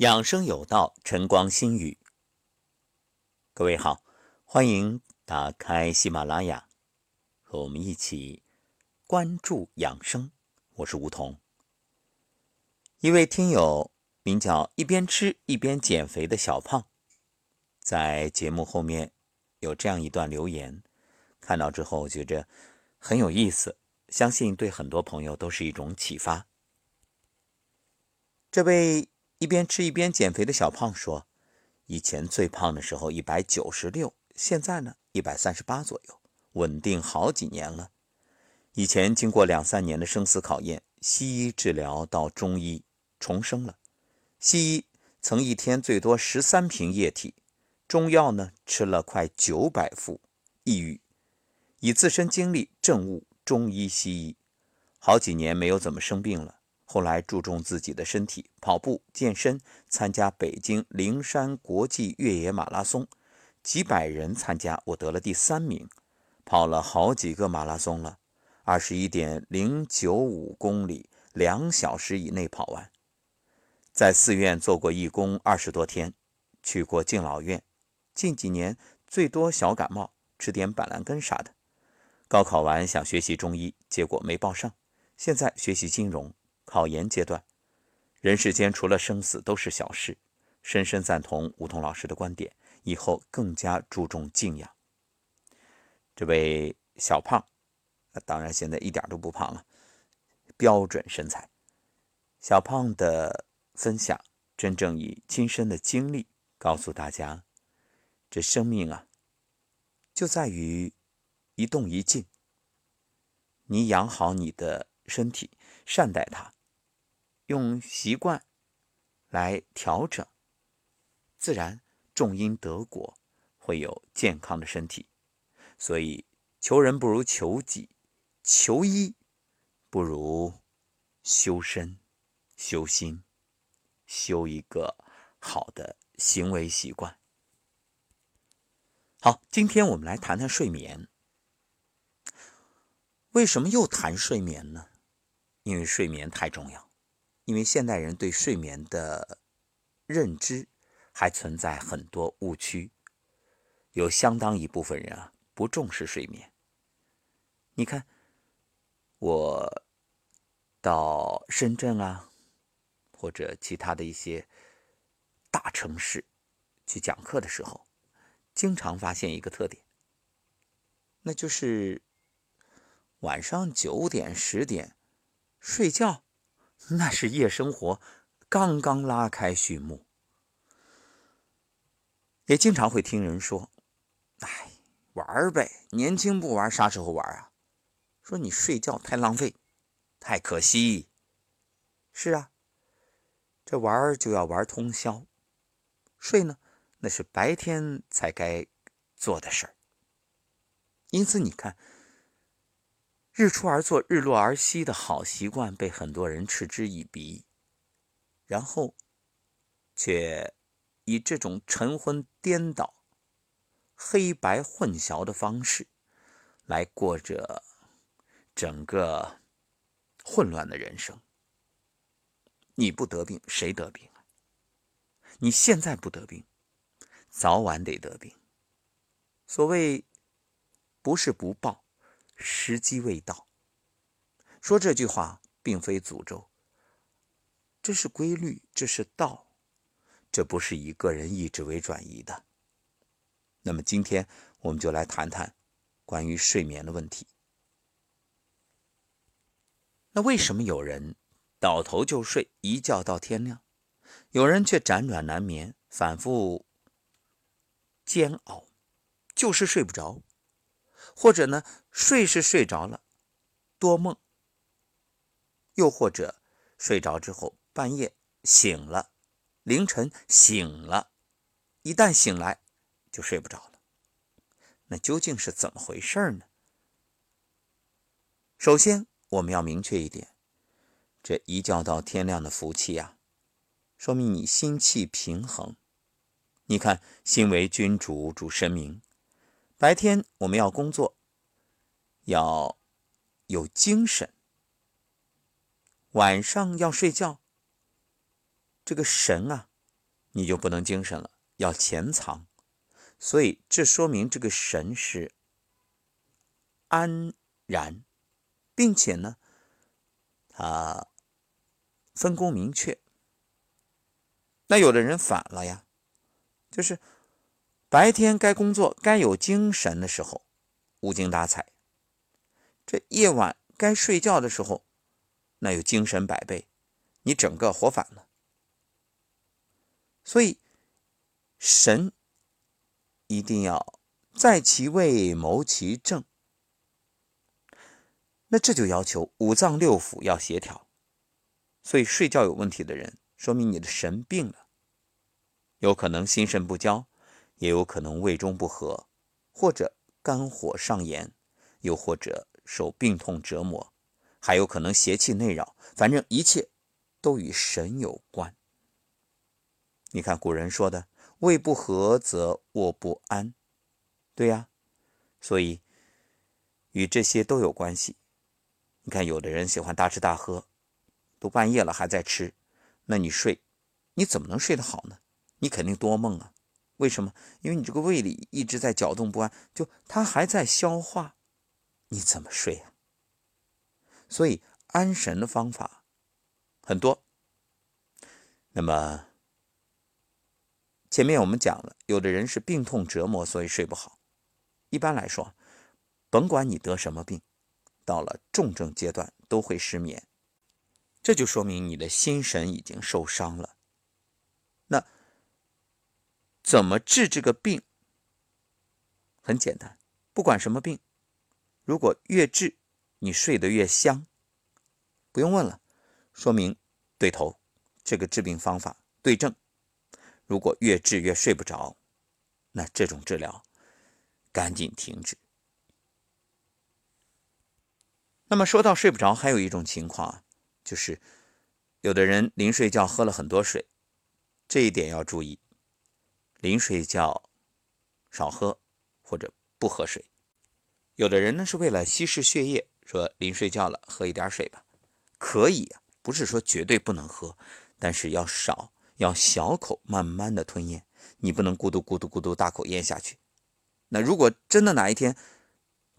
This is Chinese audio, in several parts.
养生有道，晨光心语。各位好，欢迎打开喜马拉雅，和我们一起关注养生。我是梧桐。一位听友名叫一边吃一边减肥的小胖，在节目后面有这样一段留言，看到之后觉着很有意思，相信对很多朋友都是一种启发。这位。一边吃一边减肥的小胖说：“以前最胖的时候一百九十六，现在呢一百三十八左右，稳定好几年了。以前经过两三年的生死考验，西医治疗到中医重生了。西医曾一天最多十三瓶液体，中药呢吃了快九百副，抑郁。以自身经历证悟中医西医，好几年没有怎么生病了。”后来注重自己的身体，跑步健身，参加北京灵山国际越野马拉松，几百人参加，我得了第三名，跑了好几个马拉松了，二十一点零九五公里，两小时以内跑完。在寺院做过义工二十多天，去过敬老院。近几年最多小感冒，吃点板蓝根啥的。高考完想学习中医，结果没报上，现在学习金融。考研阶段，人世间除了生死都是小事。深深赞同吴桐老师的观点，以后更加注重静养。这位小胖，当然现在一点都不胖了，标准身材。小胖的分享，真正以亲身的经历告诉大家：这生命啊，就在于一动一静。你养好你的身体，善待它。用习惯来调整，自然种因得果，会有健康的身体。所以，求人不如求己，求医不如修身、修心，修一个好的行为习惯。好，今天我们来谈谈睡眠。为什么又谈睡眠呢？因为睡眠太重要。因为现代人对睡眠的认知还存在很多误区，有相当一部分人啊不重视睡眠。你看，我到深圳啊，或者其他的一些大城市去讲课的时候，经常发现一个特点，那就是晚上九点、十点睡觉。那是夜生活刚刚拉开序幕，也经常会听人说：“哎，玩呗，年轻不玩啥时候玩啊？”说你睡觉太浪费，太可惜。是啊，这玩就要玩通宵，睡呢，那是白天才该做的事儿。因此，你看。日出而作，日落而息的好习惯被很多人嗤之以鼻，然后却以这种晨昏颠倒、黑白混淆的方式来过着整个混乱的人生。你不得病，谁得病啊？你现在不得病，早晚得得病。所谓不是不报。时机未到。说这句话并非诅咒，这是规律，这是道，这不是以个人意志为转移的。那么今天我们就来谈谈关于睡眠的问题。那为什么有人倒头就睡，一觉到天亮，有人却辗转难眠，反复煎熬，就是睡不着？或者呢，睡是睡着了，多梦；又或者睡着之后半夜醒了，凌晨醒了，一旦醒来就睡不着了。那究竟是怎么回事呢？首先，我们要明确一点：这一觉到天亮的福气呀，说明你心气平衡。你看，心为君主，主神明。白天我们要工作，要有精神；晚上要睡觉，这个神啊你就不能精神了，要潜藏。所以这说明这个神是安然，并且呢，他分工明确。那有的人反了呀，就是白天该工作、该有精神的时候，无精打采；这夜晚该睡觉的时候，那又精神百倍。你整个活反了。所以神一定要在其位谋其政。那这就要求五脏六腑要协调，所以睡觉有问题的人，说明你的神病了，有可能心肾不交，也有可能胃中不和，或者肝火上炎，又或者受病痛折磨，还有可能邪气内扰，反正一切都与神有关。你看古人说的“胃不和则卧不安”，对呀，所以与这些都有关系。你看，有的人喜欢大吃大喝，都半夜了还在吃，那你睡，你怎么能睡得好呢？你肯定多梦啊！为什么？因为你这个胃里一直在搅动不安，就它还在消化，你怎么睡啊？所以安神的方法很多。那么前面我们讲了，有的人是病痛折磨，所以睡不好。一般来说，甭管你得什么病。到了重症阶段都会失眠，这就说明你的心神已经受伤了。那怎么治这个病？很简单，不管什么病，如果越治你睡得越香，不用问了，说明对头，这个治病方法对症。如果越治越睡不着，那这种治疗赶紧停止。那么说到睡不着，还有一种情况啊，就是有的人临睡觉喝了很多水，这一点要注意。临睡觉少喝或者不喝水。有的人呢是为了稀释血液，说临睡觉了喝一点水吧，可以啊，不是说绝对不能喝，但是要少，要小口慢慢的吞咽，你不能咕嘟咕嘟咕嘟大口咽下去。那如果真的哪一天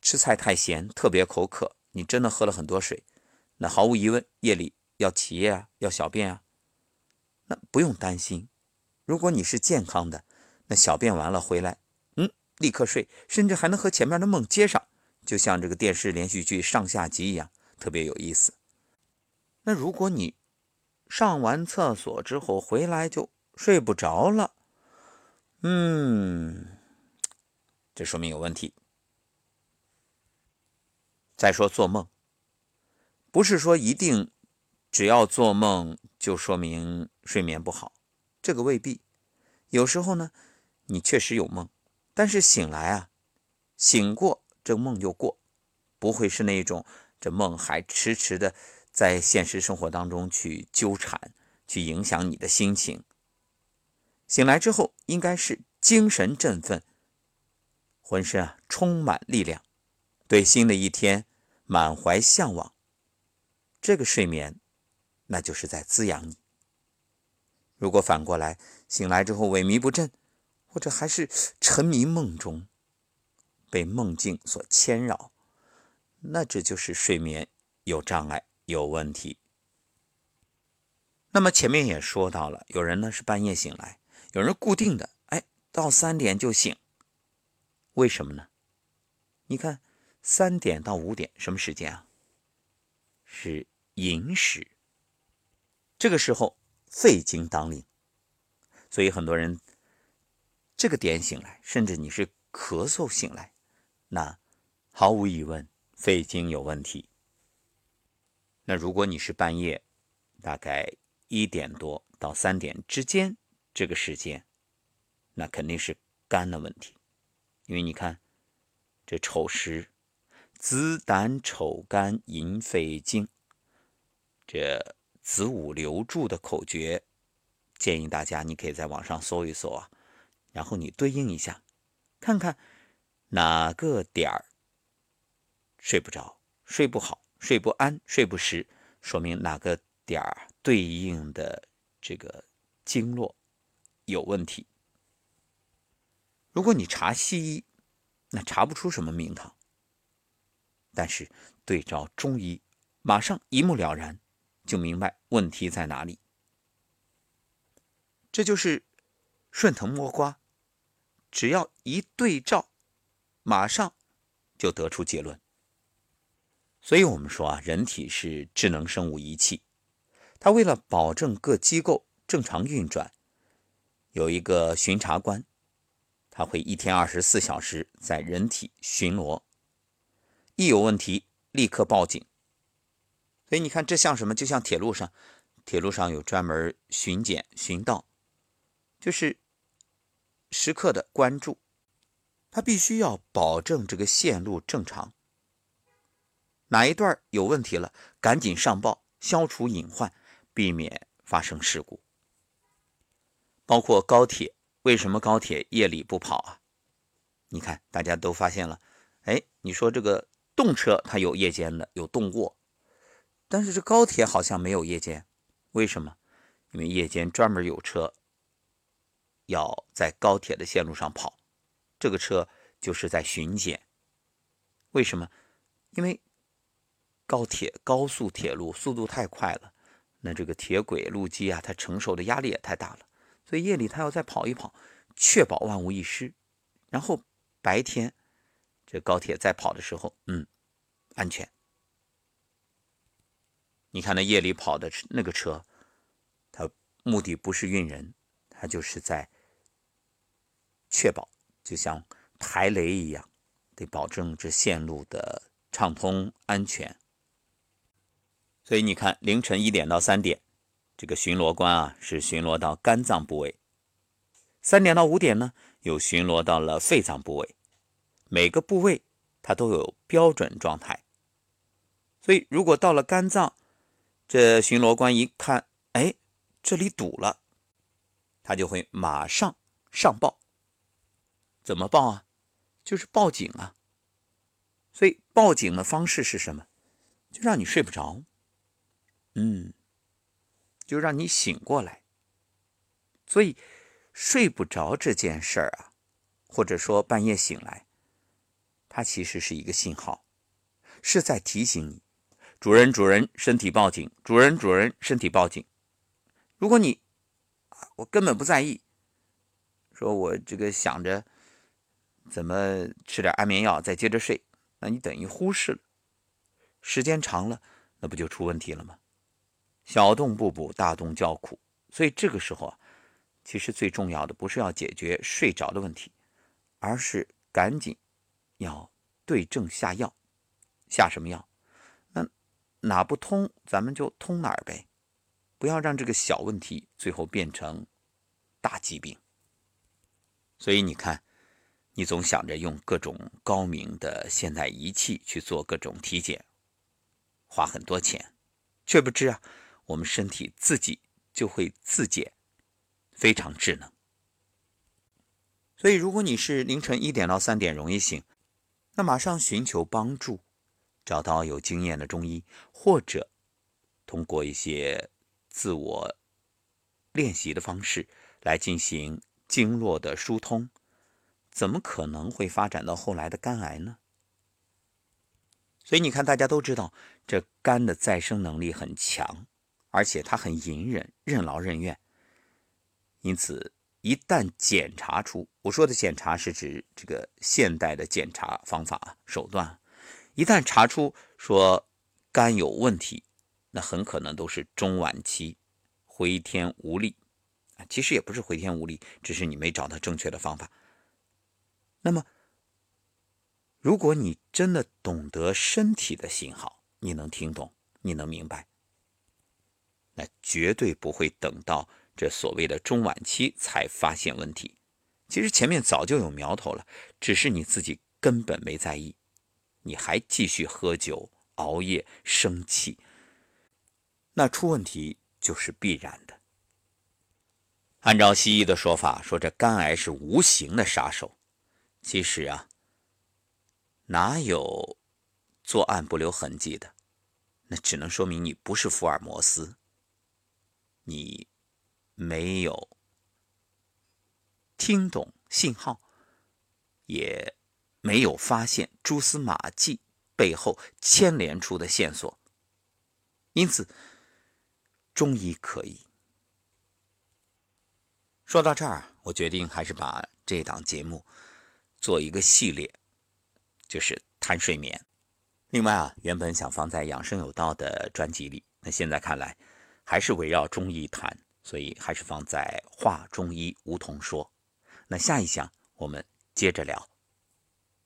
吃菜太咸，特别口渴。你真的喝了很多水，那毫无疑问夜里要起夜啊，要小便啊，那不用担心。如果你是健康的，那小便完了回来，立刻睡，甚至还能和前面的梦接上，就像这个电视连续剧上下集一样，特别有意思。那如果你上完厕所之后回来就睡不着了，嗯，这说明有问题。再说做梦，不是说一定只要做梦就说明睡眠不好，这个未必。有时候呢，你确实有梦，但是醒来啊，醒过这梦就过，不会是那种这梦还迟迟的在现实生活当中去纠缠，去影响你的心情。醒来之后应该是精神振奋，浑身啊充满力量。对新的一天满怀向往，这个睡眠，那就是在滋养你。如果反过来醒来之后萎靡不振，或者还是沉迷梦中，被梦境所牵扰，那这就是睡眠有障碍、有问题。那么前面也说到了，有人呢是半夜醒来，有人固定的，哎，到三点就醒，为什么呢？你看。三点到五点什么时间啊？是寅时。这个时候肺经当令，所以很多人这个点醒来，甚至你是咳嗽醒来，那毫无疑问肺经有问题。那如果你是半夜大概一点多到三点之间这个时间，那肯定是肝的问题，因为你看这丑时。子胆丑肝寅肺经，这子午流注的口诀，建议大家你可以在网上搜一搜啊，然后你对应一下，看看哪个点儿睡不着、睡不好、睡不安、睡不实，说明哪个点儿对应的这个经络有问题。如果你查西医，那查不出什么名堂。但是对照中医，马上一目了然，就明白问题在哪里。这就是顺藤摸瓜，只要一对照，马上就得出结论。所以我们说啊，人体是智能生物仪器，它为了保证各机构正常运转，有一个巡查官。他会一天二十四小时在人体巡逻，一有问题立刻报警。所以你看，这像什么？就像铁路上，铁路上有专门巡检、巡道，就是时刻的关注。他必须要保证这个线路正常，哪一段有问题了，赶紧上报，消除隐患，避免发生事故。包括高铁。为什么高铁夜里不跑啊？你看，大家都发现了，哎，你说这个动车它有夜间的，有动卧，但是这高铁好像没有夜间，为什么？因为夜间专门有车要在高铁的线路上跑，这个车就是在巡检。为什么？因为高铁高速铁路速度太快了，那这个铁轨路基啊，它承受的压力也太大了。所以夜里他要再跑一跑，确保万无一失，然后白天这高铁在跑的时候，嗯，安全。你看那夜里跑的那个车，它目的不是运人，它就是在确保，就像排雷一样，得保证这线路的畅通安全。所以你看，凌晨一点到三点。这个巡逻官啊，是巡逻到肝脏部位；三点到五点呢，又巡逻到了肺脏部位。每个部位它都有标准状态，所以如果到了肝脏，这巡逻官一看，哎，这里堵了，他就会马上上报。怎么报啊？就是报警啊。所以报警的方式是什么？就让你睡不着。嗯。就让你醒过来，所以睡不着这件事儿啊，或者说半夜醒来，它其实是一个信号，是在提醒你，主人主人身体报警，主人主人身体报警。如果你我根本不在意，说我这个想着怎么吃点安眠药再接着睡，那你等于忽视了，时间长了，那不就出问题了吗？小洞不补，大洞叫苦。所以这个时候啊，其实最重要的不是要解决睡着的问题，而是赶紧要对症下药。下什么药？那哪不通，咱们就通哪儿呗。不要让这个小问题最后变成大疾病。所以你看，你总想着用各种高明的现代仪器去做各种体检，花很多钱，却不知啊。我们身体自己就会自检，非常智能。所以，如果你是凌晨一点到三点容易醒，那马上寻求帮助，找到有经验的中医，或者通过一些自我练习的方式来进行经络的疏通，怎么可能会发展到后来的肝癌呢？所以，你看，大家都知道，这肝的再生能力很强。而且他很隐忍，任劳任怨。因此，一旦检查出，我说的检查是指这个现代的检查方法手段，一旦查出说肝有问题，那很可能都是中晚期，回天无力。其实也不是回天无力，只是你没找到正确的方法。那么，如果你真的懂得身体的信号，你能听懂，你能明白。那绝对不会等到这所谓的中晚期才发现问题，其实前面早就有苗头了，只是你自己根本没在意，你还继续喝酒、熬夜、生气，那出问题就是必然的。按照西医的说法，说这肝癌是无形的杀手，其实啊，哪有作案不留痕迹的？那只能说明你不是福尔摩斯。你没有听懂信号，也没有发现蛛丝马迹背后牵连出的线索，因此中医可以。说到这儿，我决定还是把这档节目做一个系列，就是谈睡眠。另外啊，原本想放在养生有道的专辑里，那现在看来还是围绕中医谈，所以还是放在话中医梧桐说。那下一项我们接着聊。